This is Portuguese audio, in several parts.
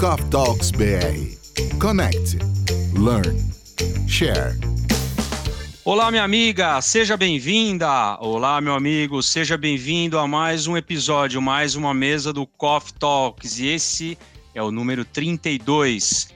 Coffee Talks BR. Connect, learn, share. Olá, minha amiga, seja bem-vinda. Olá, meu amigo, seja bem-vindo a mais um episódio, mais uma mesa do Coffee Talks. E esse é o número 32.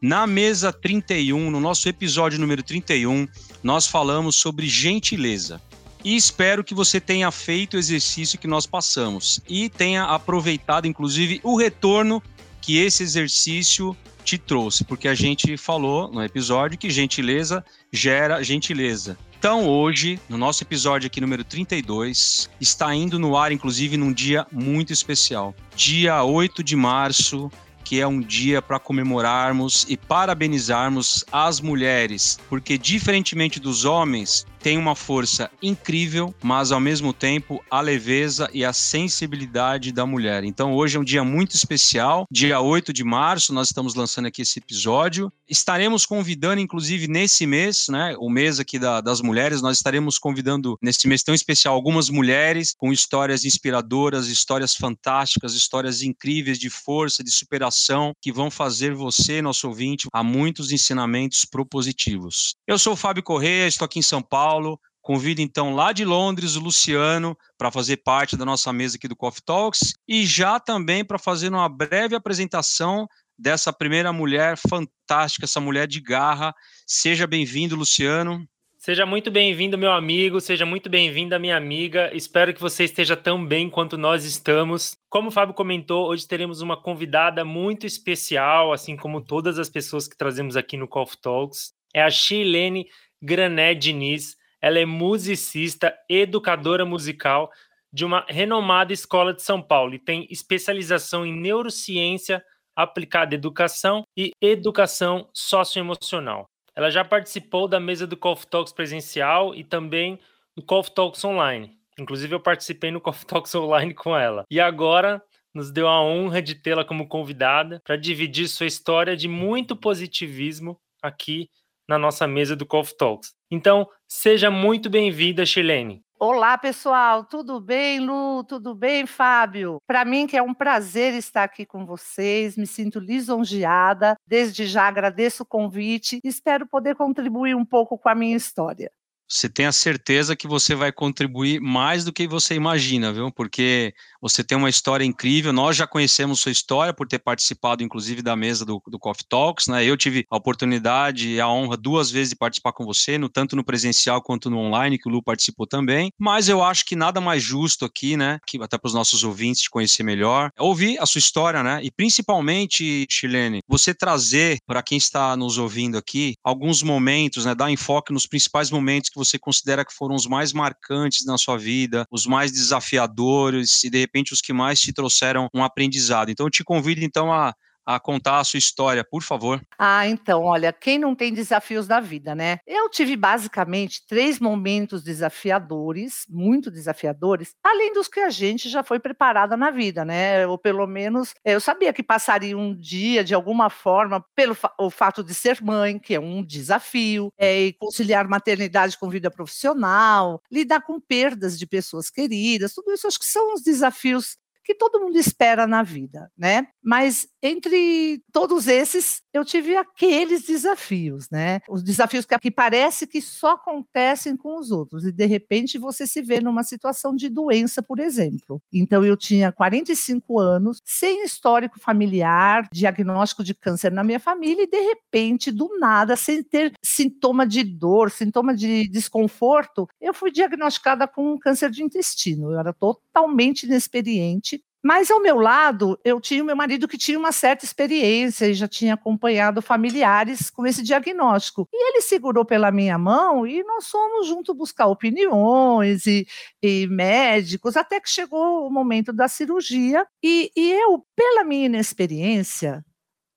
Na mesa 31, no nosso episódio número 31, nós falamos sobre gentileza. E espero que você tenha feito o exercício que nós passamos e tenha aproveitado, inclusive, o retorno que esse exercício te trouxe, porque a gente falou no episódio que gentileza gera gentileza. Então, hoje, no nosso episódio aqui número 32, está indo no ar, inclusive, num dia muito especial. Dia 8 de março, que é um dia para comemorarmos e parabenizarmos as mulheres, porque diferentemente dos homens, tem uma força incrível, mas ao mesmo tempo a leveza e a sensibilidade da mulher. Então hoje é um dia muito especial, dia 8 de março, nós estamos lançando aqui esse episódio. Estaremos convidando, inclusive nesse mês, né, o mês aqui da, das mulheres, nós estaremos convidando nesse mês tão especial algumas mulheres com histórias inspiradoras, histórias fantásticas, histórias incríveis de força, de superação, que vão fazer você, nosso ouvinte, a muitos ensinamentos propositivos. Eu sou o Fábio Corrêa, estou aqui em São Paulo Paulo. Convido então lá de Londres o Luciano para fazer parte da nossa mesa aqui do Coffee Talks e já também para fazer uma breve apresentação dessa primeira mulher fantástica, essa mulher de garra. Seja bem-vindo, Luciano. Seja muito bem-vindo, meu amigo, seja muito bem-vinda, minha amiga. Espero que você esteja tão bem quanto nós estamos. Como o Fábio comentou, hoje teremos uma convidada muito especial, assim como todas as pessoas que trazemos aqui no Coffee Talks. É a Shilene Grané Diniz. Ela é musicista, educadora musical de uma renomada escola de São Paulo e tem especialização em neurociência aplicada à educação e educação socioemocional. Ela já participou da mesa do Coffee Talks presencial e também do Coffee Talks online. Inclusive, eu participei no Coffee Talks online com ela. E agora nos deu a honra de tê-la como convidada para dividir sua história de muito positivismo aqui na nossa mesa do Coffee Talks. Então, seja muito bem-vinda, Chilene. Olá, pessoal, tudo bem, Lu? Tudo bem, Fábio? Para mim que é um prazer estar aqui com vocês, me sinto lisonjeada. Desde já agradeço o convite espero poder contribuir um pouco com a minha história você tenha certeza que você vai contribuir mais do que você imagina, viu? Porque você tem uma história incrível. Nós já conhecemos sua história por ter participado, inclusive, da mesa do, do Coffee Talks, né? Eu tive a oportunidade e a honra duas vezes de participar com você, no, tanto no presencial quanto no online, que o Lu participou também. Mas eu acho que nada mais justo aqui, né? Que até para os nossos ouvintes te conhecer melhor, é ouvir a sua história, né? E principalmente, Chilene, você trazer para quem está nos ouvindo aqui alguns momentos, né? Dar enfoque nos principais momentos que você considera que foram os mais marcantes na sua vida, os mais desafiadores e de repente os que mais te trouxeram um aprendizado. Então eu te convido então a a contar a sua história, por favor. Ah, então, olha, quem não tem desafios da vida, né? Eu tive basicamente três momentos desafiadores, muito desafiadores, além dos que a gente já foi preparada na vida, né? Ou pelo menos eu sabia que passaria um dia de alguma forma pelo fa o fato de ser mãe, que é um desafio, é, e conciliar maternidade com vida profissional, lidar com perdas de pessoas queridas, tudo isso acho que são os desafios que todo mundo espera na vida, né? Mas entre todos esses, eu tive aqueles desafios, né? Os desafios que, que parece que só acontecem com os outros e de repente você se vê numa situação de doença, por exemplo. Então eu tinha 45 anos, sem histórico familiar, diagnóstico de câncer na minha família e de repente, do nada, sem ter sintoma de dor, sintoma de desconforto, eu fui diagnosticada com um câncer de intestino. Eu era totalmente inexperiente mas ao meu lado, eu tinha o meu marido que tinha uma certa experiência e já tinha acompanhado familiares com esse diagnóstico. E ele segurou pela minha mão e nós fomos juntos buscar opiniões e, e médicos, até que chegou o momento da cirurgia. E, e eu, pela minha inexperiência,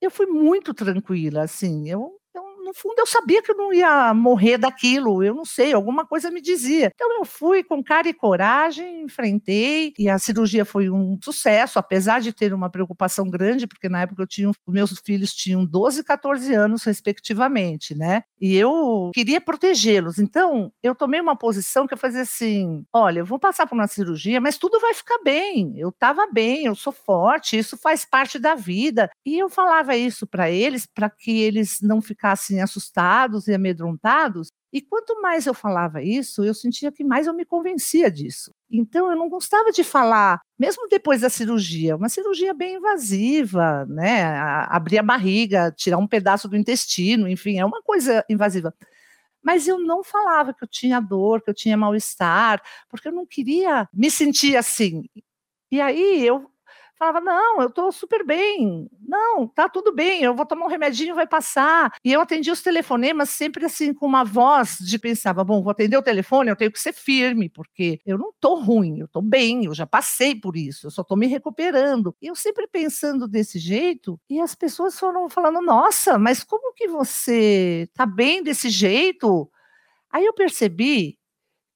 eu fui muito tranquila, assim, eu no fundo eu sabia que eu não ia morrer daquilo, eu não sei, alguma coisa me dizia. Então eu fui com cara e coragem, enfrentei e a cirurgia foi um sucesso, apesar de ter uma preocupação grande, porque na época eu tinha, meus filhos tinham 12 e 14 anos respectivamente, né? E eu queria protegê-los. Então eu tomei uma posição que eu fazia assim: olha, eu vou passar por uma cirurgia, mas tudo vai ficar bem. Eu estava bem, eu sou forte, isso faz parte da vida. E eu falava isso para eles para que eles não ficassem assustados e amedrontados. E quanto mais eu falava isso, eu sentia que mais eu me convencia disso. Então eu não gostava de falar, mesmo depois da cirurgia, uma cirurgia bem invasiva, né? Abrir a barriga, tirar um pedaço do intestino, enfim, é uma coisa invasiva. Mas eu não falava que eu tinha dor, que eu tinha mal-estar, porque eu não queria me sentir assim. E aí eu falava: não, eu estou super bem, não, tá tudo bem, eu vou tomar um remedinho, vai passar. E eu atendia os telefonemas sempre assim, com uma voz de pensava: bom, vou atender o telefone, eu tenho que ser firme, porque eu não estou ruim, eu estou bem, eu já passei por isso, eu só estou me recuperando. E eu sempre pensando desse jeito, e as pessoas foram falando: nossa, mas como que você está bem desse jeito? Aí eu percebi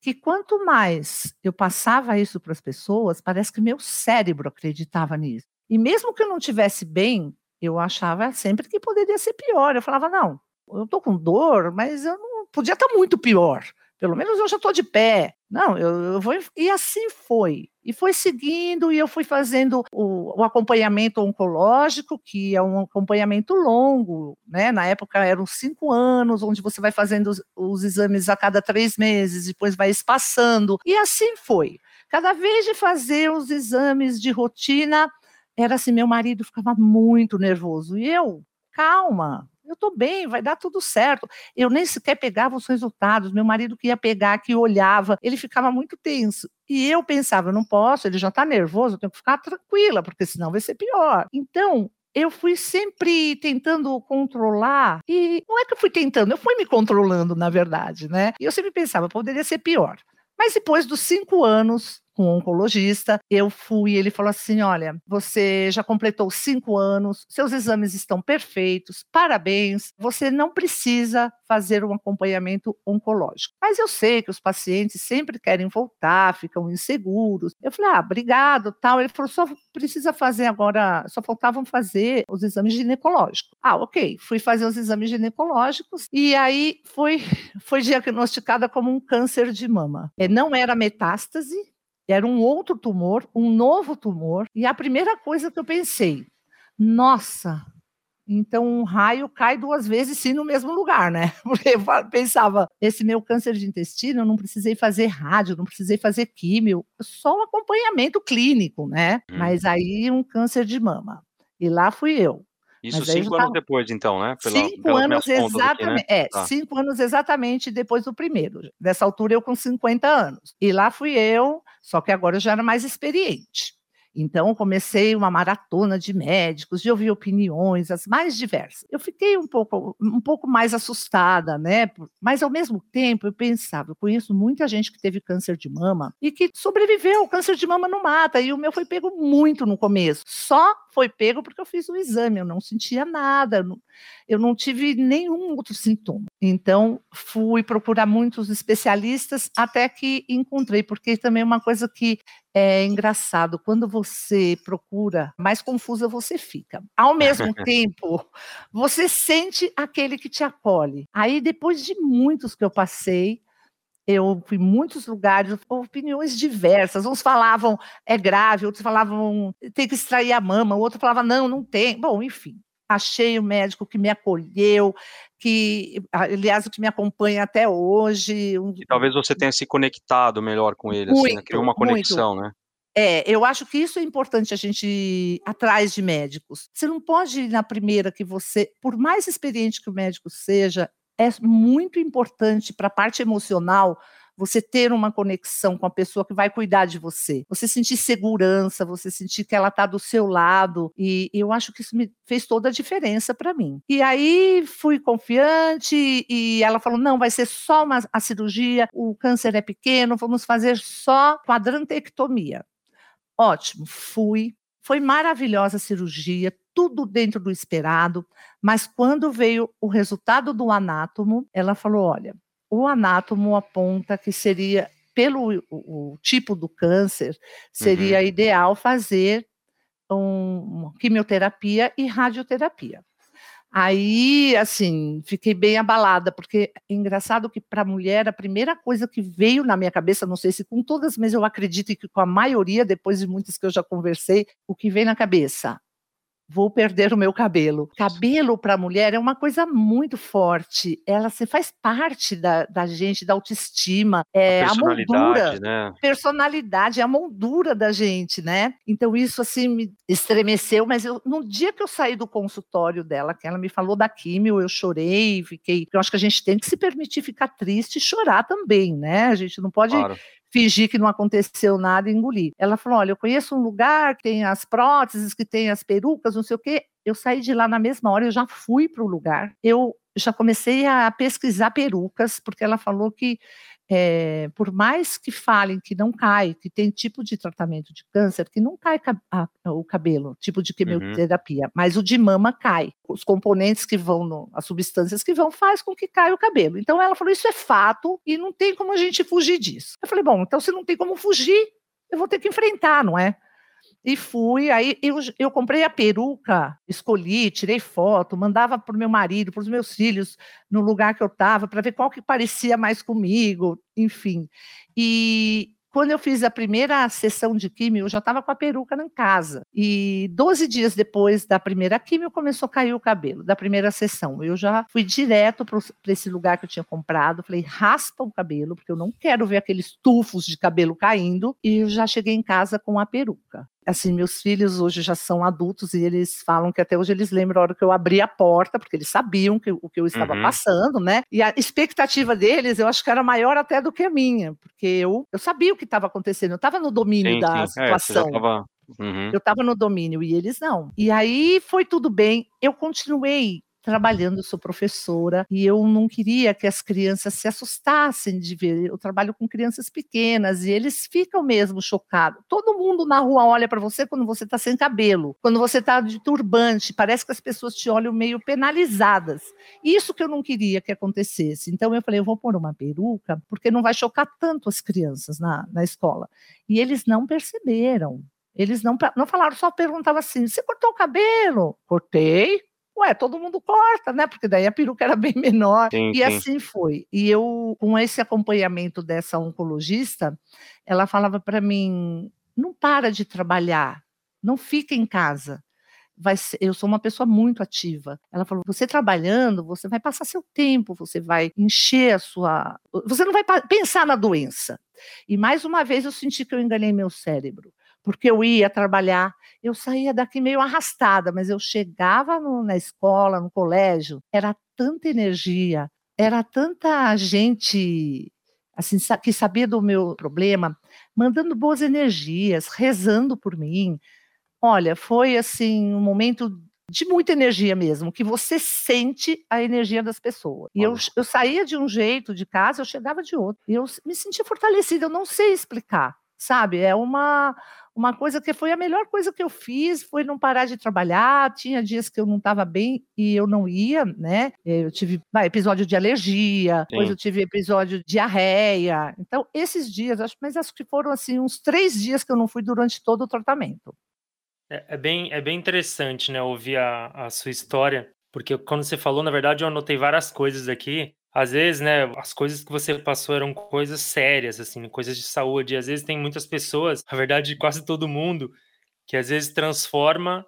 que quanto mais eu passava isso para as pessoas, parece que meu cérebro acreditava nisso. E mesmo que eu não tivesse bem, eu achava sempre que poderia ser pior. Eu falava, não, eu estou com dor, mas eu não podia estar tá muito pior. Pelo menos eu já estou de pé. Não, eu, eu, vou. E assim foi. E foi seguindo, e eu fui fazendo o, o, acompanhamento oncológico, que é um acompanhamento longo, né? Na época eram cinco anos, onde você vai fazendo os, os exames a cada três meses, depois vai espaçando. E assim foi. Cada vez de fazer os exames de rotina, era assim: meu marido ficava muito nervoso. E eu, calma, eu estou bem, vai dar tudo certo. Eu nem sequer pegava os resultados, meu marido que ia pegar, que olhava, ele ficava muito tenso. E eu pensava, eu não posso, ele já está nervoso, eu tenho que ficar tranquila, porque senão vai ser pior. Então, eu fui sempre tentando controlar, e não é que eu fui tentando, eu fui me controlando, na verdade, né? E eu sempre pensava, poderia ser pior. Mas depois dos cinco anos um oncologista. Eu fui, ele falou assim: olha, você já completou cinco anos, seus exames estão perfeitos, parabéns, você não precisa fazer um acompanhamento oncológico. Mas eu sei que os pacientes sempre querem voltar, ficam inseguros. Eu falei: ah, obrigado, tal. Ele falou: só precisa fazer agora, só faltavam fazer os exames ginecológicos. Ah, ok. Fui fazer os exames ginecológicos e aí foi, foi diagnosticada como um câncer de mama. É, não era metástase, era um outro tumor, um novo tumor. E a primeira coisa que eu pensei, nossa, então um raio cai duas vezes sim no mesmo lugar, né? Porque eu pensava, esse meu câncer de intestino, eu não precisei fazer rádio, não precisei fazer químio, só um acompanhamento clínico, né? Hum. Mas aí um câncer de mama. E lá fui eu. Isso cinco anos tava... depois, então, né? Pela, cinco anos exatamente. Aqui, né? É, tá. cinco anos exatamente depois do primeiro. Dessa altura, eu com 50 anos. E lá fui eu, só que agora eu já era mais experiente. Então, comecei uma maratona de médicos, de ouvir opiniões, as mais diversas. Eu fiquei um pouco, um pouco mais assustada, né? Mas, ao mesmo tempo, eu pensava, eu conheço muita gente que teve câncer de mama e que sobreviveu. O câncer de mama não mata, e o meu foi pego muito no começo. Só foi pego porque eu fiz o exame, eu não sentia nada, eu não, eu não tive nenhum outro sintoma. Então, fui procurar muitos especialistas até que encontrei, porque também é uma coisa que é engraçado, quando você procura, mais confusa você fica. Ao mesmo tempo, você sente aquele que te acolhe. Aí, depois de muitos que eu passei, eu fui em muitos lugares, opiniões diversas. Uns falavam é grave, outros falavam tem que extrair a mama, o outro falava não, não tem. Bom, enfim, achei o médico que me acolheu, que, aliás, o que me acompanha até hoje. Um... E talvez você tenha se conectado melhor com ele, muito, assim, né? criou uma conexão, muito. né? É, eu acho que isso é importante a gente ir atrás de médicos. Você não pode ir na primeira que você, por mais experiente que o médico seja, é muito importante para a parte emocional você ter uma conexão com a pessoa que vai cuidar de você, você sentir segurança, você sentir que ela está do seu lado, e eu acho que isso me fez toda a diferença para mim. E aí fui confiante e ela falou: não, vai ser só uma, a cirurgia, o câncer é pequeno, vamos fazer só quadrantectomia. Ótimo, fui, Foi maravilhosa a cirurgia, tudo dentro do esperado, mas quando veio o resultado do anátomo, ela falou: olha, o anátomo aponta que seria, pelo o, o tipo do câncer, seria uhum. ideal fazer um, quimioterapia e radioterapia. Aí, assim, fiquei bem abalada, porque é engraçado que para a mulher a primeira coisa que veio na minha cabeça, não sei se com todas, mas eu acredito que com a maioria, depois de muitas que eu já conversei, o que vem na cabeça? Vou perder o meu cabelo. Cabelo para a mulher é uma coisa muito forte. Ela se faz parte da, da gente, da autoestima, é a, a moldura, né? personalidade, é a moldura da gente, né? Então isso assim me estremeceu, mas eu, no dia que eu saí do consultório dela, que ela me falou da químio, eu chorei, fiquei. Eu acho que a gente tem que se permitir ficar triste e chorar também, né? A gente não pode claro fingir que não aconteceu nada e engolir. Ela falou: olha, eu conheço um lugar que tem as próteses, que tem as perucas, não sei o quê. Eu saí de lá na mesma hora, eu já fui para o lugar. Eu já comecei a pesquisar perucas, porque ela falou que é, por mais que falem que não cai, que tem tipo de tratamento de câncer que não cai a, a, o cabelo, tipo de uhum. quimioterapia, uhum. mas o de mama cai. Os componentes que vão, no, as substâncias que vão, faz com que caia o cabelo. Então ela falou: isso é fato e não tem como a gente fugir disso. Eu falei: bom, então se não tem como fugir, eu vou ter que enfrentar, não é? E fui, aí eu, eu comprei a peruca, escolhi, tirei foto, mandava para o meu marido, para os meus filhos, no lugar que eu estava, para ver qual que parecia mais comigo, enfim. E quando eu fiz a primeira sessão de químio, eu já estava com a peruca em casa. E 12 dias depois da primeira químio, começou a cair o cabelo, da primeira sessão. Eu já fui direto para esse lugar que eu tinha comprado, falei, raspa o cabelo, porque eu não quero ver aqueles tufos de cabelo caindo. E eu já cheguei em casa com a peruca assim, meus filhos hoje já são adultos e eles falam que até hoje eles lembram a hora que eu abri a porta, porque eles sabiam que, o que eu estava uhum. passando, né? E a expectativa deles, eu acho que era maior até do que a minha, porque eu, eu sabia o que estava acontecendo, eu estava no domínio sim, da sim. situação. É, tava... uhum. Eu estava no domínio e eles não. E aí foi tudo bem. Eu continuei trabalhando, eu sou professora, e eu não queria que as crianças se assustassem de ver. Eu trabalho com crianças pequenas e eles ficam mesmo chocados. Todo mundo na rua olha para você quando você está sem cabelo, quando você está de turbante, parece que as pessoas te olham meio penalizadas. Isso que eu não queria que acontecesse. Então eu falei, eu vou pôr uma peruca, porque não vai chocar tanto as crianças na, na escola. E eles não perceberam. Eles não, não falaram, só perguntavam assim: você cortou o cabelo? Cortei ué, todo mundo corta, né? Porque daí a peruca era bem menor. Sim, e sim. assim foi. E eu, com esse acompanhamento dessa oncologista, ela falava para mim: não para de trabalhar, não fica em casa. Ser, eu sou uma pessoa muito ativa. Ela falou: você trabalhando, você vai passar seu tempo, você vai encher a sua. Você não vai pensar na doença. E mais uma vez eu senti que eu enganei meu cérebro porque eu ia trabalhar, eu saía daqui meio arrastada, mas eu chegava no, na escola, no colégio, era tanta energia, era tanta gente assim que sabia do meu problema, mandando boas energias, rezando por mim. Olha, foi assim um momento de muita energia mesmo, que você sente a energia das pessoas. E eu, eu saía de um jeito de casa, eu chegava de outro. E eu me sentia fortalecida, eu não sei explicar, sabe? É uma uma coisa que foi a melhor coisa que eu fiz foi não parar de trabalhar. Tinha dias que eu não estava bem e eu não ia, né? Eu tive vai, episódio de alergia, Sim. depois eu tive episódio de diarreia. Então, esses dias, acho, mas acho que foram assim uns três dias que eu não fui durante todo o tratamento. É, é bem, é bem interessante, né, ouvir a, a sua história, porque quando você falou, na verdade, eu anotei várias coisas aqui às vezes, né, as coisas que você passou eram coisas sérias, assim, coisas de saúde. E às vezes tem muitas pessoas, na verdade, quase todo mundo, que às vezes transforma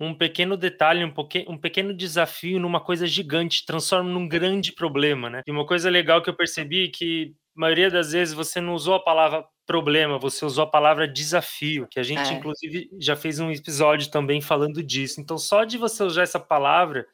um pequeno detalhe, um, poque, um pequeno desafio numa coisa gigante, transforma num grande problema, né? E uma coisa legal que eu percebi é que a maioria das vezes você não usou a palavra problema, você usou a palavra desafio, que a gente, é. inclusive, já fez um episódio também falando disso. Então, só de você usar essa palavra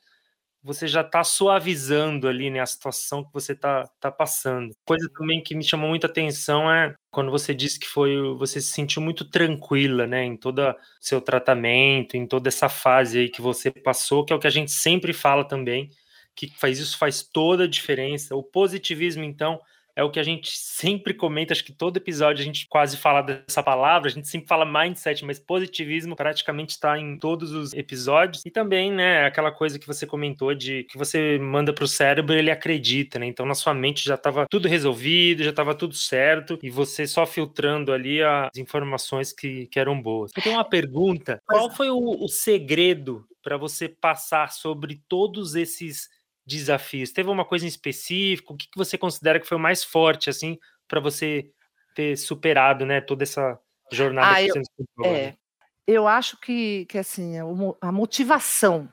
você já está suavizando ali né, a situação que você está tá passando. Coisa também que me chamou muita atenção é quando você disse que foi você se sentiu muito tranquila, né, em todo seu tratamento, em toda essa fase aí que você passou, que é o que a gente sempre fala também, que faz isso faz toda a diferença. O positivismo então é o que a gente sempre comenta, acho que todo episódio a gente quase fala dessa palavra, a gente sempre fala mindset, mas positivismo praticamente está em todos os episódios. E também, né, aquela coisa que você comentou de que você manda para o cérebro, ele acredita, né? Então na sua mente já estava tudo resolvido, já estava tudo certo e você só filtrando ali as informações que, que eram boas. Eu tenho uma pergunta: qual foi o, o segredo para você passar sobre todos esses desafios? Teve uma coisa em específico? O que, que você considera que foi o mais forte, assim, para você ter superado, né, toda essa jornada ah, que você eu, é, eu acho que, que assim, a motivação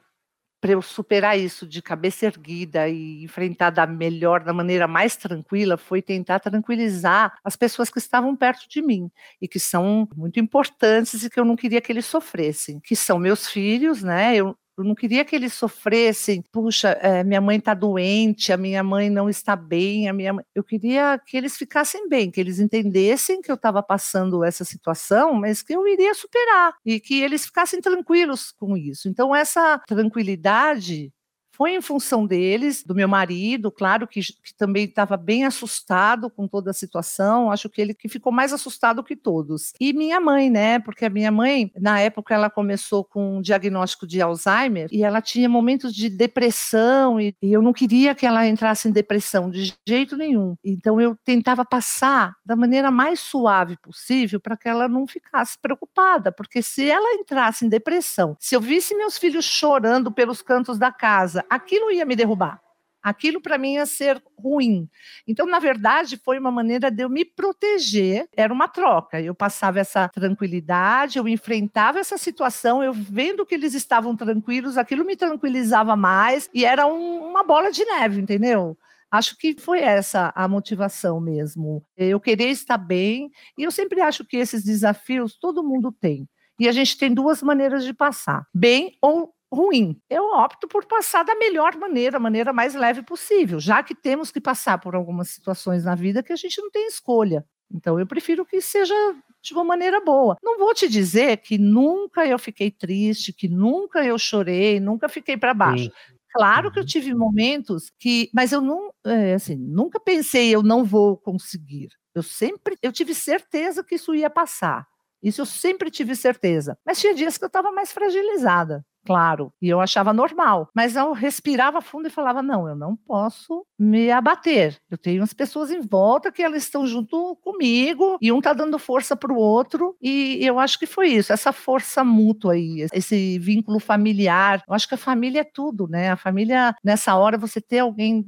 para eu superar isso de cabeça erguida e enfrentar da melhor, da maneira mais tranquila, foi tentar tranquilizar as pessoas que estavam perto de mim e que são muito importantes e que eu não queria que eles sofressem, que são meus filhos, né? Eu, eu não queria que eles sofressem. Puxa, é, minha mãe está doente, a minha mãe não está bem, a minha mãe... Eu queria que eles ficassem bem, que eles entendessem que eu estava passando essa situação, mas que eu iria superar e que eles ficassem tranquilos com isso. Então, essa tranquilidade foi em função deles, do meu marido, claro que, que também estava bem assustado com toda a situação, acho que ele que ficou mais assustado que todos. E minha mãe, né? Porque a minha mãe, na época, ela começou com um diagnóstico de Alzheimer e ela tinha momentos de depressão e, e eu não queria que ela entrasse em depressão de jeito nenhum. Então eu tentava passar da maneira mais suave possível para que ela não ficasse preocupada, porque se ela entrasse em depressão, se eu visse meus filhos chorando pelos cantos da casa, aquilo ia me derrubar. Aquilo para mim ia ser ruim. Então, na verdade, foi uma maneira de eu me proteger, era uma troca. Eu passava essa tranquilidade, eu enfrentava essa situação, eu vendo que eles estavam tranquilos, aquilo me tranquilizava mais e era um, uma bola de neve, entendeu? Acho que foi essa a motivação mesmo. Eu querer estar bem, e eu sempre acho que esses desafios todo mundo tem. E a gente tem duas maneiras de passar: bem ou ruim. Eu opto por passar da melhor maneira, a maneira mais leve possível, já que temos que passar por algumas situações na vida que a gente não tem escolha. Então eu prefiro que seja de uma maneira boa. Não vou te dizer que nunca eu fiquei triste, que nunca eu chorei, nunca fiquei para baixo. Sim. Claro que eu uhum. tive momentos que, mas eu não, é, assim, nunca pensei eu não vou conseguir. Eu sempre, eu tive certeza que isso ia passar. Isso eu sempre tive certeza. Mas tinha dias que eu estava mais fragilizada claro, e eu achava normal, mas eu respirava fundo e falava: não, eu não posso me abater. Eu tenho as pessoas em volta que elas estão junto comigo e um está dando força para o outro, e eu acho que foi isso, essa força mútua aí, esse vínculo familiar. Eu acho que a família é tudo, né? A família, nessa hora, você ter alguém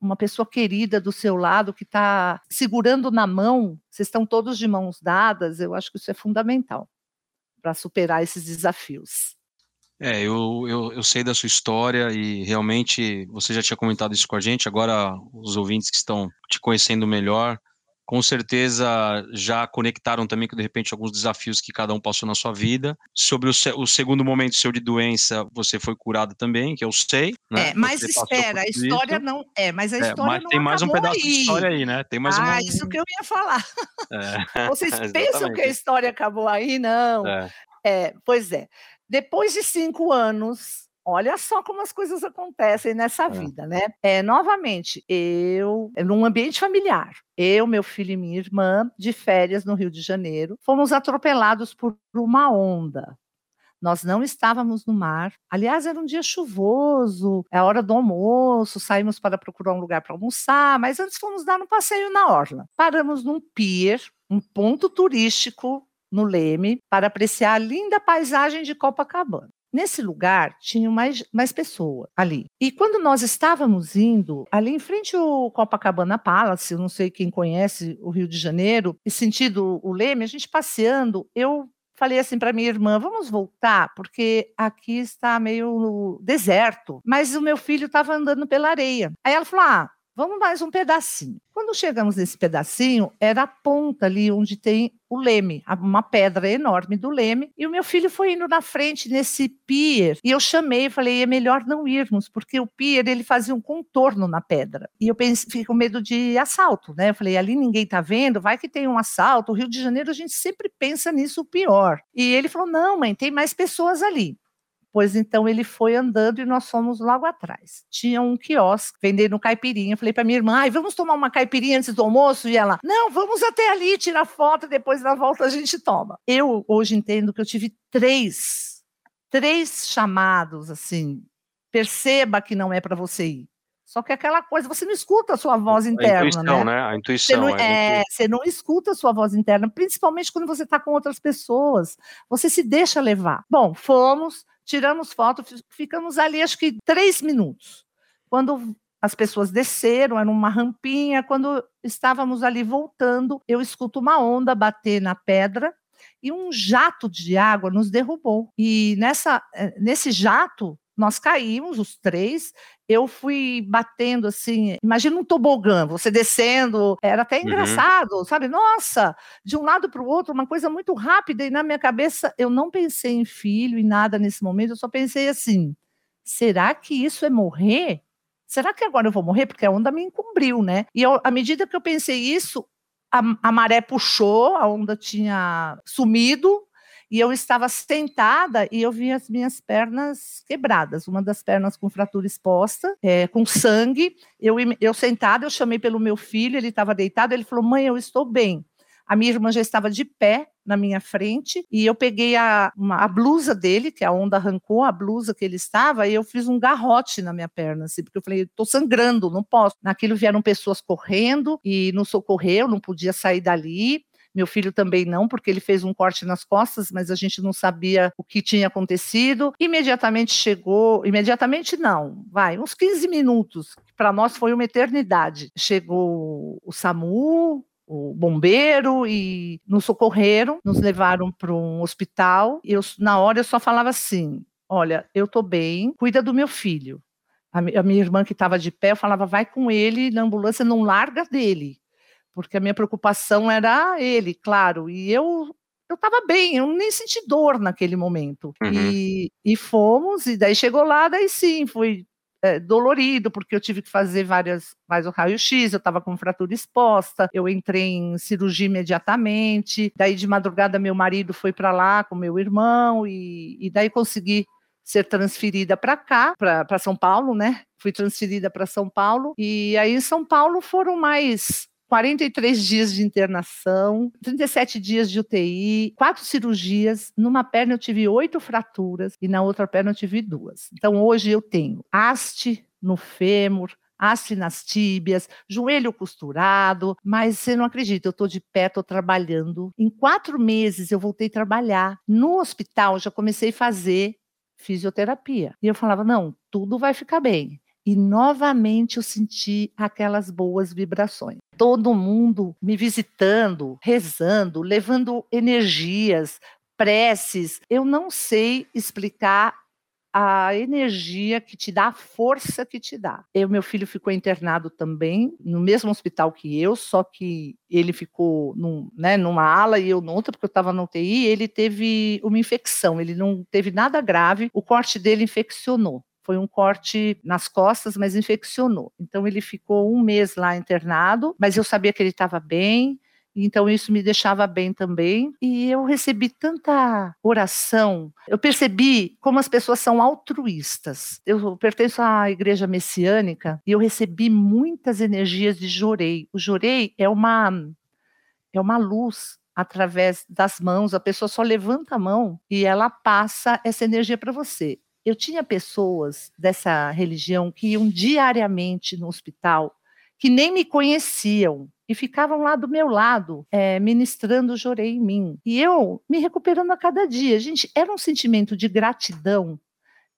uma pessoa querida do seu lado que está segurando na mão, vocês estão todos de mãos dadas, eu acho que isso é fundamental para superar esses desafios. É, eu, eu, eu sei da sua história e realmente você já tinha comentado isso com a gente, agora os ouvintes que estão te conhecendo melhor, com certeza já conectaram também com, de repente, alguns desafios que cada um passou na sua vida. Sobre o, o segundo momento seu de doença, você foi curado também, que eu sei. Né? É, mas espera, a história isso. não. É, mas a é, história é, mas não tem mais um pedaço aí. de história aí, né? Tem mais ah, uma... isso que eu ia falar. É. Vocês pensam que a história acabou aí? Não. É. É, pois é. Depois de cinco anos, olha só como as coisas acontecem nessa é. vida, né? É, novamente, eu, num ambiente familiar, eu, meu filho e minha irmã, de férias no Rio de Janeiro, fomos atropelados por uma onda. Nós não estávamos no mar. Aliás, era um dia chuvoso, é a hora do almoço, saímos para procurar um lugar para almoçar, mas antes fomos dar um passeio na orla. Paramos num pier, um ponto turístico no Leme, para apreciar a linda paisagem de Copacabana. Nesse lugar tinha mais, mais pessoas ali. E quando nós estávamos indo, ali em frente ao Copacabana Palace, eu não sei quem conhece o Rio de Janeiro, e sentido o Leme, a gente passeando, eu falei assim para minha irmã: vamos voltar, porque aqui está meio deserto. Mas o meu filho estava andando pela areia. Aí ela falou: ah, Vamos mais um pedacinho. Quando chegamos nesse pedacinho, era a ponta ali onde tem o leme, uma pedra enorme do leme, e o meu filho foi indo na frente nesse pier, e eu chamei e falei, é melhor não irmos, porque o pier, ele fazia um contorno na pedra, e eu pensei, fiquei com medo de assalto, né, eu falei, ali ninguém tá vendo, vai que tem um assalto, o Rio de Janeiro a gente sempre pensa nisso pior, e ele falou, não mãe, tem mais pessoas ali, Pois então ele foi andando e nós fomos logo atrás. Tinha um quiosque vendendo caipirinha. Eu falei para minha irmã, ai, vamos tomar uma caipirinha antes do almoço? E ela, não, vamos até ali tirar foto, depois na volta a gente toma. Eu hoje entendo que eu tive três, três chamados assim. Perceba que não é para você ir. Só que aquela coisa, você não escuta a sua voz interna, a intuição, né? né? A intuição. Você não, é, você não escuta a sua voz interna, principalmente quando você está com outras pessoas. Você se deixa levar. Bom, fomos, tiramos foto, ficamos ali acho que três minutos. Quando as pessoas desceram, era uma rampinha. Quando estávamos ali voltando, eu escuto uma onda bater na pedra e um jato de água nos derrubou. E nessa, eh, nesse jato, nós caímos, os três. Eu fui batendo assim, imagina um tobogã, você descendo, era até uhum. engraçado, uhum. sabe? Nossa, de um lado para o outro, uma coisa muito rápida. E na minha cabeça, eu não pensei em filho e nada nesse momento, eu só pensei assim: será que isso é morrer? Será que agora eu vou morrer? Porque a onda me encobriu, né? E eu, à medida que eu pensei isso, a, a maré puxou, a onda tinha sumido, e eu estava sentada e eu vi as minhas pernas quebradas, uma das pernas com fratura exposta, é, com sangue. Eu, eu sentada, eu chamei pelo meu filho, ele estava deitado, ele falou: Mãe, eu estou bem. A minha irmã já estava de pé na minha frente e eu peguei a, uma, a blusa dele, que a onda arrancou a blusa que ele estava, e eu fiz um garrote na minha perna, assim, porque eu falei, estou sangrando, não posso. Naquilo vieram pessoas correndo e nos socorreu, não podia sair dali. Meu filho também não, porque ele fez um corte nas costas, mas a gente não sabia o que tinha acontecido. Imediatamente chegou, imediatamente não, vai, uns 15 minutos, para nós foi uma eternidade. Chegou o SAMU, o bombeiro e nos socorreram, nos levaram para um hospital. Eu, na hora eu só falava assim: Olha, eu tô bem, cuida do meu filho. A minha irmã que estava de pé, eu falava: Vai com ele na ambulância, não larga dele porque a minha preocupação era ele, claro, e eu eu estava bem, eu nem senti dor naquele momento. Uhum. E, e fomos, e daí chegou lá, daí sim, foi é, dolorido, porque eu tive que fazer várias, mais o raio-x, eu estava com fratura exposta, eu entrei em cirurgia imediatamente, daí de madrugada meu marido foi para lá com meu irmão, e, e daí consegui ser transferida para cá, para São Paulo, né? Fui transferida para São Paulo, e aí em São Paulo foram mais 43 dias de internação, 37 dias de UTI, quatro cirurgias. Numa perna eu tive oito fraturas e na outra perna eu tive duas. Então hoje eu tenho haste no fêmur, haste nas tíbias, joelho costurado, mas você não acredita, eu estou de pé, estou trabalhando. Em quatro meses eu voltei a trabalhar. No hospital já comecei a fazer fisioterapia. E eu falava, não, tudo vai ficar bem e novamente eu senti aquelas boas vibrações. Todo mundo me visitando, rezando, levando energias, preces. Eu não sei explicar a energia que te dá, a força que te dá. Eu, meu filho ficou internado também, no mesmo hospital que eu, só que ele ficou num, né, numa ala e eu noutra, porque eu estava no UTI, ele teve uma infecção, ele não teve nada grave, o corte dele infeccionou. Foi um corte nas costas, mas infeccionou. Então ele ficou um mês lá internado, mas eu sabia que ele estava bem, então isso me deixava bem também. E eu recebi tanta oração. Eu percebi como as pessoas são altruístas. Eu pertenço à igreja messiânica e eu recebi muitas energias de Jorei. O Jorei é uma é uma luz através das mãos. A pessoa só levanta a mão e ela passa essa energia para você eu tinha pessoas dessa religião que iam diariamente no hospital, que nem me conheciam e ficavam lá do meu lado, é, ministrando jorei em mim. E eu me recuperando a cada dia. Gente, era um sentimento de gratidão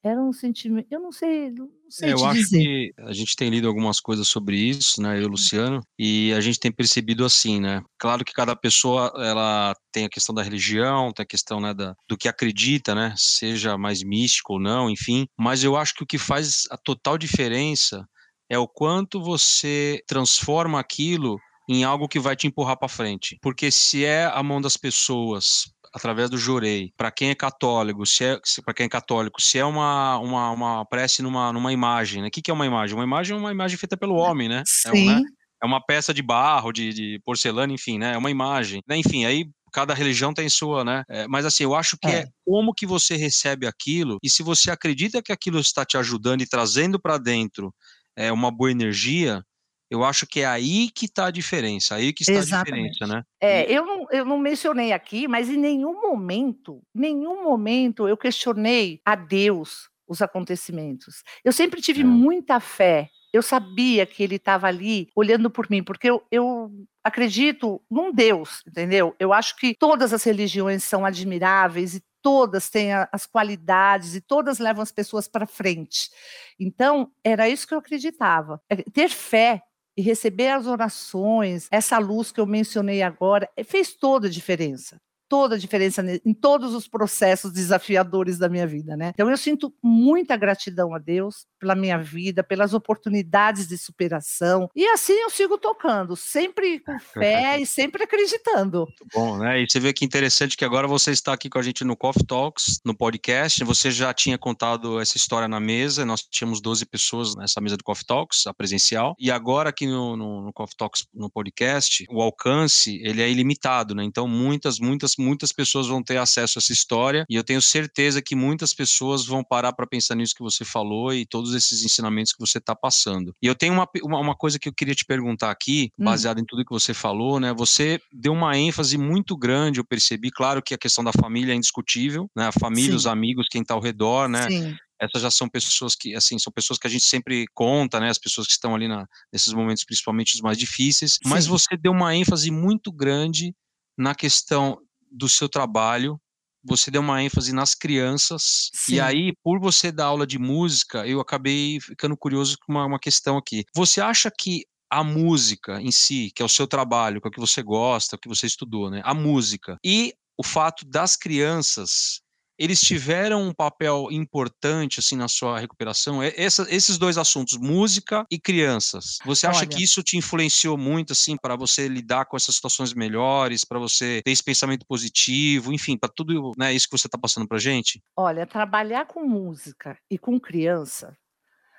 era um sentimento, eu não sei, não sei é, eu acho dizer. que a gente tem lido algumas coisas sobre isso, né, eu, Luciano, e a gente tem percebido assim, né, claro que cada pessoa, ela tem a questão da religião, tem a questão, né, da, do que acredita, né, seja mais místico ou não, enfim, mas eu acho que o que faz a total diferença é o quanto você transforma aquilo em algo que vai te empurrar para frente. Porque se é a mão das pessoas através do jurei, para quem é católico, se é para quem é católico, se é uma, uma, uma prece numa, numa imagem, né? O que, que é uma imagem? Uma imagem é uma imagem feita pelo homem, né? Sim. É, um, né? é uma peça de barro, de, de, porcelana, enfim, né? É uma imagem. Né? Enfim, aí cada religião tem sua, né? É, mas assim, eu acho que é. é. como que você recebe aquilo e se você acredita que aquilo está te ajudando e trazendo para dentro é, uma boa energia, eu acho que é aí que está a diferença, aí que está Exatamente. a diferença, né? É, eu não, eu não mencionei aqui, mas em nenhum momento, nenhum momento eu questionei a Deus os acontecimentos. Eu sempre tive é. muita fé eu sabia que ele estava ali olhando por mim, porque eu, eu acredito num Deus, entendeu? Eu acho que todas as religiões são admiráveis e todas têm as qualidades e todas levam as pessoas para frente. Então, era isso que eu acreditava. É, ter fé e receber as orações, essa luz que eu mencionei agora, fez toda a diferença toda a diferença em todos os processos desafiadores da minha vida, né? Então eu sinto muita gratidão a Deus pela minha vida, pelas oportunidades de superação. E assim eu sigo tocando, sempre com fé e sempre acreditando. Muito bom, né? E você vê que interessante que agora você está aqui com a gente no Coffee Talks, no podcast. Você já tinha contado essa história na mesa, nós tínhamos 12 pessoas nessa mesa do Coffee Talks, a presencial. E agora aqui no, no, no Coffee Talks, no podcast, o alcance, ele é ilimitado, né? Então muitas, muitas, muitas pessoas vão ter acesso a essa história e eu tenho certeza que muitas pessoas vão parar para pensar nisso que você falou e todos esses ensinamentos que você está passando. E eu tenho uma, uma, uma, coisa que eu queria te perguntar aqui, hum. baseado hum. em tudo que você falou, né? Você deu uma ênfase muito grande, eu percebi, claro que a questão da família é indiscutível, né? A família, Sim. os amigos, quem está ao redor, né? Sim essas já são pessoas que, assim, são pessoas que a gente sempre conta, né? As pessoas que estão ali na, nesses momentos, principalmente os mais difíceis. Sim. Mas você deu uma ênfase muito grande na questão do seu trabalho, você deu uma ênfase nas crianças, Sim. e aí, por você dar aula de música, eu acabei ficando curioso com uma, uma questão aqui. Você acha que a música em si, que é o seu trabalho, que é o que você gosta, o que você estudou, né? A música e o fato das crianças eles tiveram um papel importante assim na sua recuperação? Essa, esses dois assuntos, música e crianças. Você acha Olha, que isso te influenciou muito assim para você lidar com essas situações melhores, para você ter esse pensamento positivo, enfim, para tudo, né, isso que você está passando para gente? Olha, trabalhar com música e com criança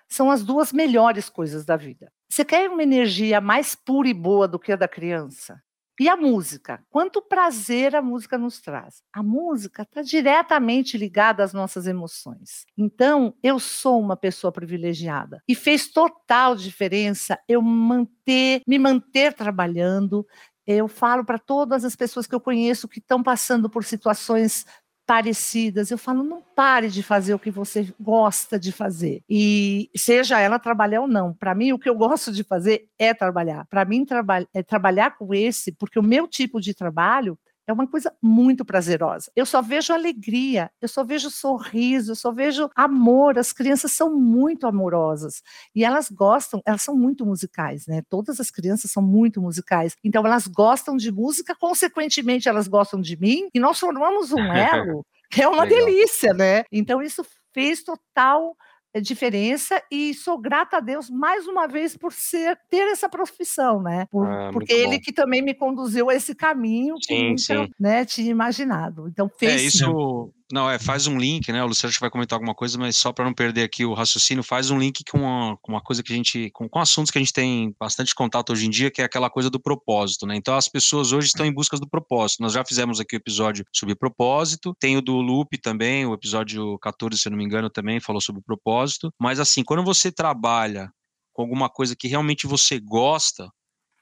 são as duas melhores coisas da vida. Você quer uma energia mais pura e boa do que a da criança? E a música? Quanto prazer a música nos traz? A música está diretamente ligada às nossas emoções. Então, eu sou uma pessoa privilegiada e fez total diferença eu manter, me manter trabalhando. Eu falo para todas as pessoas que eu conheço que estão passando por situações parecidas. Eu falo, não pare de fazer o que você gosta de fazer. E seja ela trabalhar ou não. Para mim, o que eu gosto de fazer é trabalhar. Para mim, traba é trabalhar com esse, porque o meu tipo de trabalho é uma coisa muito prazerosa. Eu só vejo alegria, eu só vejo sorriso, eu só vejo amor. As crianças são muito amorosas e elas gostam, elas são muito musicais, né? Todas as crianças são muito musicais. Então elas gostam de música, consequentemente elas gostam de mim e nós formamos um elo que é uma Legal. delícia, né? Então isso fez total diferença e sou grata a Deus mais uma vez por ser ter essa profissão, né? Por, ah, porque ele que também me conduziu a esse caminho sim, que nunca, sim. né, tinha imaginado. Então é, fez. É isso. Não, é, faz um link, né? O Luciano vai comentar alguma coisa, mas só para não perder aqui o raciocínio, faz um link com uma, com uma coisa que a gente, com, com, assuntos que a gente tem bastante contato hoje em dia, que é aquela coisa do propósito, né? Então as pessoas hoje estão em busca do propósito. Nós já fizemos aqui o episódio sobre propósito, tem o do Loop também, o episódio 14, se eu não me engano, também falou sobre propósito. Mas assim, quando você trabalha com alguma coisa que realmente você gosta,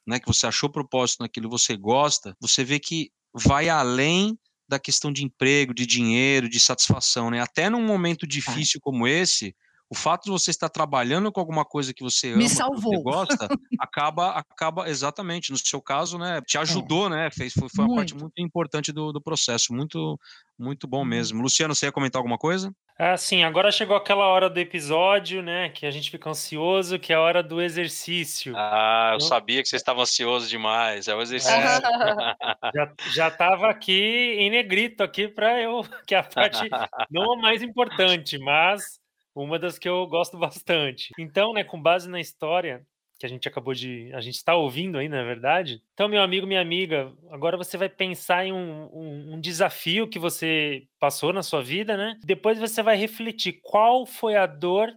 né? Que você achou propósito naquilo você gosta, você vê que vai além da questão de emprego, de dinheiro, de satisfação, né? Até num momento é. difícil como esse, o fato de você estar trabalhando com alguma coisa que você ama, que você gosta, acaba, acaba exatamente, no seu caso, né, te é. ajudou, é. né, fez, foi, foi uma parte muito importante do, do processo, muito, muito bom mesmo. Luciano, você ia comentar alguma coisa? Ah, sim, agora chegou aquela hora do episódio, né, que a gente fica ansioso, que é a hora do exercício. Ah, eu então... sabia que vocês estavam ansiosos demais, é o exercício. É. já, já tava aqui em negrito aqui para eu, que é a parte não a mais importante, mas uma das que eu gosto bastante. Então, né, com base na história que a gente acabou de. A gente está ouvindo aí, na verdade. Então, meu amigo, minha amiga, agora você vai pensar em um, um, um, desafio que você passou na sua vida, né? Depois você vai refletir qual foi a dor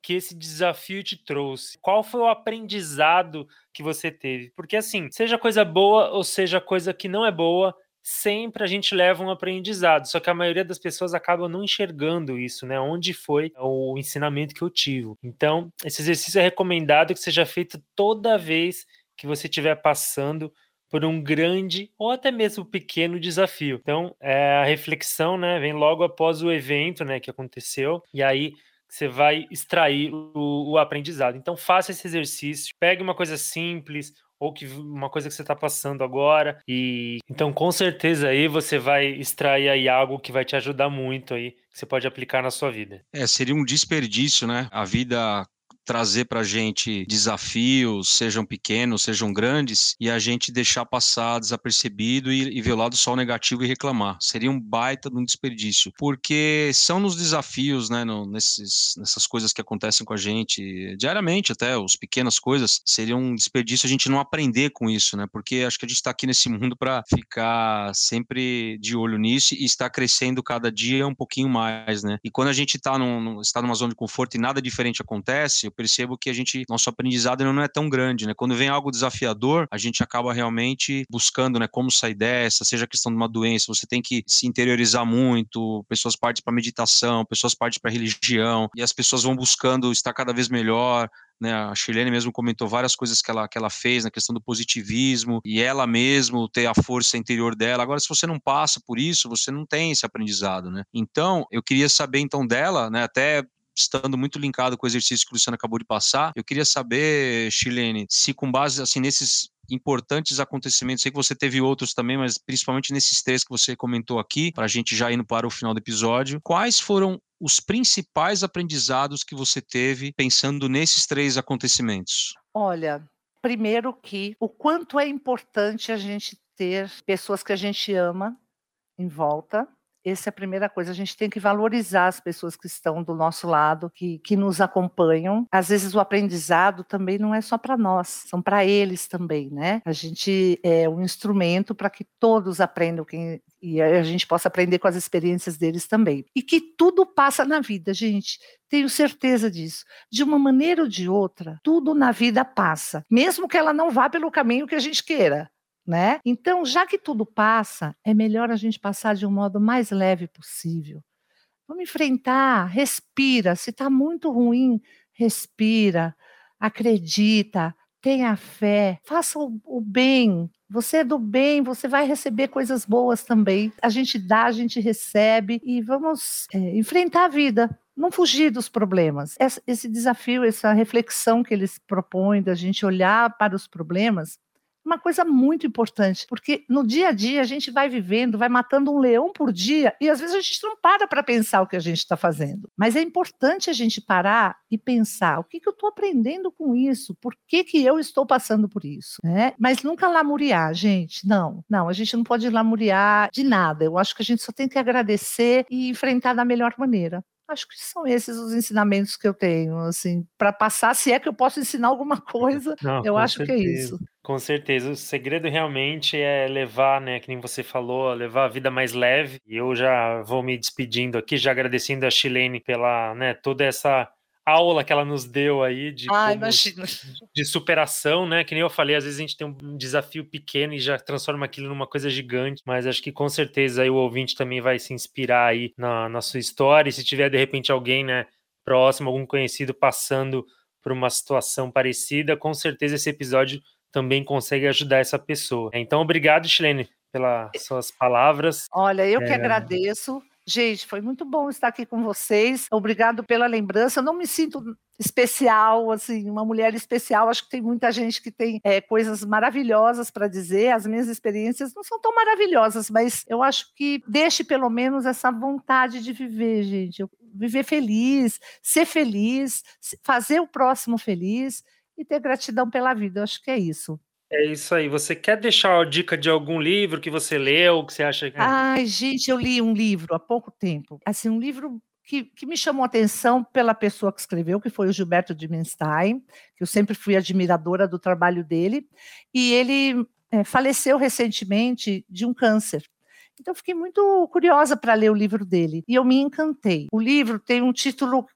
que esse desafio te trouxe, qual foi o aprendizado que você teve. Porque, assim, seja coisa boa ou seja coisa que não é boa, sempre a gente leva um aprendizado, só que a maioria das pessoas acaba não enxergando isso, né? Onde foi o ensinamento que eu tive. Então, esse exercício é recomendado que seja feito toda vez que você estiver passando por um grande ou até mesmo pequeno desafio. Então, é, a reflexão, né, vem logo após o evento, né, que aconteceu, e aí você vai extrair o, o aprendizado. Então, faça esse exercício, pegue uma coisa simples, ou que uma coisa que você está passando agora e então com certeza aí você vai extrair aí algo que vai te ajudar muito aí que você pode aplicar na sua vida. É, seria um desperdício, né? A vida trazer para a gente desafios, sejam pequenos, sejam grandes, e a gente deixar passar desapercebido e, e ver o lado só o negativo e reclamar. Seria um baita de um desperdício, porque são nos desafios, né, no, nesses, nessas coisas que acontecem com a gente diariamente, até as pequenas coisas, seria um desperdício a gente não aprender com isso, né, porque acho que a gente está aqui nesse mundo para ficar sempre de olho nisso e estar crescendo cada dia um pouquinho mais, né, e quando a gente tá num, está numa zona de conforto e nada diferente acontece, percebo que a gente, nosso aprendizado não é tão grande, né? Quando vem algo desafiador, a gente acaba realmente buscando, né, como sair dessa, seja a questão de uma doença, você tem que se interiorizar muito, pessoas partem para meditação, pessoas partem para religião, e as pessoas vão buscando estar cada vez melhor, né, a Chilene mesmo comentou várias coisas que ela, que ela fez na questão do positivismo e ela mesmo ter a força interior dela. Agora, se você não passa por isso, você não tem esse aprendizado, né? Então, eu queria saber então dela, né, até estando muito linkado com o exercício que o Luciano acabou de passar, eu queria saber, Chilene, se com base assim nesses importantes acontecimentos, sei que você teve outros também, mas principalmente nesses três que você comentou aqui, para a gente já indo para o final do episódio, quais foram os principais aprendizados que você teve pensando nesses três acontecimentos? Olha, primeiro que o quanto é importante a gente ter pessoas que a gente ama em volta, essa é a primeira coisa. A gente tem que valorizar as pessoas que estão do nosso lado, que, que nos acompanham. Às vezes o aprendizado também não é só para nós, são para eles também, né? A gente é um instrumento para que todos aprendam quem, e a gente possa aprender com as experiências deles também. E que tudo passa na vida, gente. Tenho certeza disso. De uma maneira ou de outra, tudo na vida passa, mesmo que ela não vá pelo caminho que a gente queira né? Então, já que tudo passa, é melhor a gente passar de um modo mais leve possível. Vamos enfrentar, respira. Se está muito ruim, respira, acredita, tenha fé, faça o, o bem. Você é do bem, você vai receber coisas boas também. A gente dá, a gente recebe e vamos é, enfrentar a vida não fugir dos problemas. Esse desafio, essa reflexão que eles propõem da gente olhar para os problemas uma coisa muito importante, porque no dia a dia a gente vai vivendo, vai matando um leão por dia e às vezes a gente não para para pensar o que a gente está fazendo. Mas é importante a gente parar e pensar o que, que eu estou aprendendo com isso, por que, que eu estou passando por isso, né? Mas nunca lamuriar, gente, não, não, a gente não pode lamuriar de nada. Eu acho que a gente só tem que agradecer e enfrentar da melhor maneira. Acho que são esses os ensinamentos que eu tenho, assim, para passar, se é que eu posso ensinar alguma coisa, Não, eu acho certeza. que é isso. Com certeza, o segredo realmente é levar, né, que nem você falou, levar a vida mais leve. E eu já vou me despedindo aqui, já agradecendo a Chilene pela, né, toda essa aula que ela nos deu aí de, ah, como, de superação, né? Que nem eu falei, às vezes a gente tem um desafio pequeno e já transforma aquilo numa coisa gigante, mas acho que com certeza aí o ouvinte também vai se inspirar aí na, na sua história. E se tiver de repente alguém, né, próximo, algum conhecido passando por uma situação parecida, com certeza esse episódio também consegue ajudar essa pessoa. Então, obrigado, Chilene, pelas suas palavras. Olha, eu é... que agradeço. Gente, foi muito bom estar aqui com vocês. Obrigado pela lembrança. Eu não me sinto especial, assim, uma mulher especial. Acho que tem muita gente que tem é, coisas maravilhosas para dizer. As minhas experiências não são tão maravilhosas, mas eu acho que deixe pelo menos essa vontade de viver, gente. Viver feliz, ser feliz, fazer o próximo feliz e ter gratidão pela vida. Eu acho que é isso. É isso aí. Você quer deixar a dica de algum livro que você leu, que você acha que. Ai, gente, eu li um livro há pouco tempo. Assim, um livro que, que, me chamou a atenção pela pessoa que escreveu, que foi o Gilberto Dimenstein, que eu sempre fui admiradora do trabalho dele, e ele é, faleceu recentemente de um câncer. Então, fiquei muito curiosa para ler o livro dele, e eu me encantei. O livro tem um título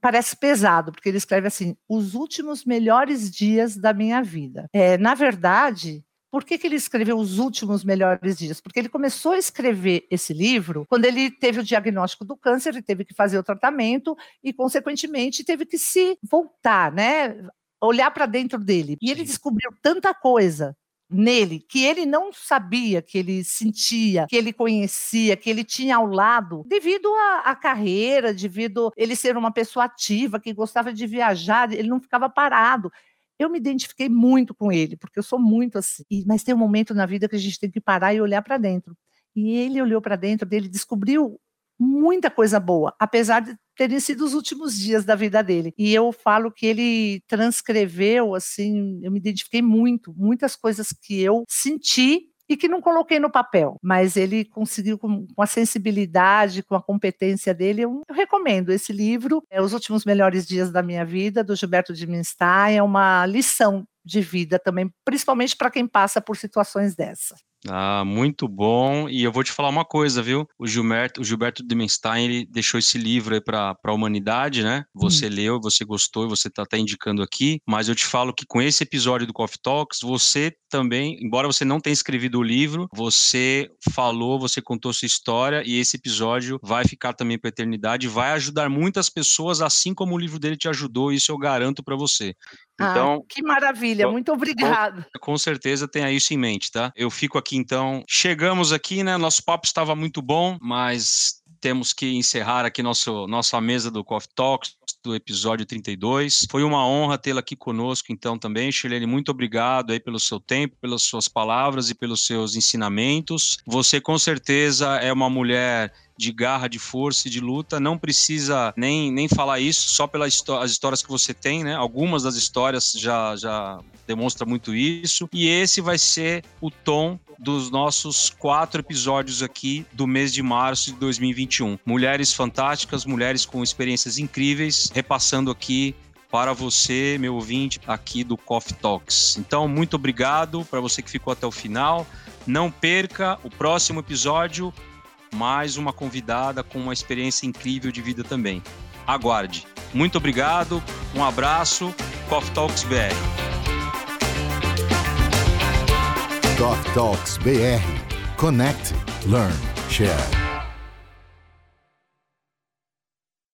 parece pesado, porque ele escreve assim: os últimos melhores dias da minha vida. É, na verdade, Por que, que ele escreveu Os Últimos Melhores Dias? Porque ele começou a escrever esse livro quando ele teve o diagnóstico do câncer, ele teve que fazer o tratamento e, consequentemente, teve que se voltar, né? Olhar para dentro dele. E ele descobriu tanta coisa nele que ele não sabia, que ele sentia, que ele conhecia, que ele tinha ao lado, devido à carreira, devido ele ser uma pessoa ativa, que gostava de viajar, ele não ficava parado. Eu me identifiquei muito com ele, porque eu sou muito assim. Mas tem um momento na vida que a gente tem que parar e olhar para dentro. E ele olhou para dentro dele, descobriu muita coisa boa, apesar de terem sido os últimos dias da vida dele. E eu falo que ele transcreveu, assim, eu me identifiquei muito, muitas coisas que eu senti e que não coloquei no papel, mas ele conseguiu com, a sensibilidade, com a competência dele. Eu, eu, recomendo esse livro, é Os Últimos Melhores Dias da Minha Vida, do Gilberto de Minstein, é uma lição de vida também, principalmente para quem passa por situações dessa. Ah, muito bom. E eu vou te falar uma coisa, viu? O Gilberto, o Gilberto Dimenstein, ele deixou esse livro aí para a humanidade, né? Você hum. leu, você gostou e você está até indicando aqui. Mas eu te falo que com esse episódio do Coffee Talks, você também, embora você não tenha escrevido o livro, você falou, você contou sua história e esse episódio vai ficar também para a eternidade, vai ajudar muitas pessoas, assim como o livro dele te ajudou. Isso eu garanto para você. Ah, então, ah, que maravilha, muito obrigado. Com, com, certeza tenha isso em mente, tá? Eu fico aqui então. Chegamos aqui, né? Nosso papo estava muito bom, mas temos que encerrar aqui nosso, nossa mesa do Coffee Talks do episódio 32. Foi uma honra tê-la aqui conosco, então, também. Shirlene, muito obrigado aí pelo seu tempo, pelas suas palavras e pelos seus ensinamentos. Você, com certeza, é uma mulher de garra, de força e de luta. Não precisa nem, nem falar isso, só pelas histórias que você tem, né? Algumas das histórias já, já demonstra muito isso. E esse vai ser o tom dos nossos quatro episódios aqui do mês de março de 2021. Mulheres fantásticas, mulheres com experiências incríveis, repassando aqui para você, meu ouvinte, aqui do Coffee Talks. Então, muito obrigado para você que ficou até o final. Não perca o próximo episódio mais uma convidada com uma experiência incrível de vida também. Aguarde. Muito obrigado, um abraço, Coffee Talks BR. Coffee Talks BR. Connect, Learn, Share.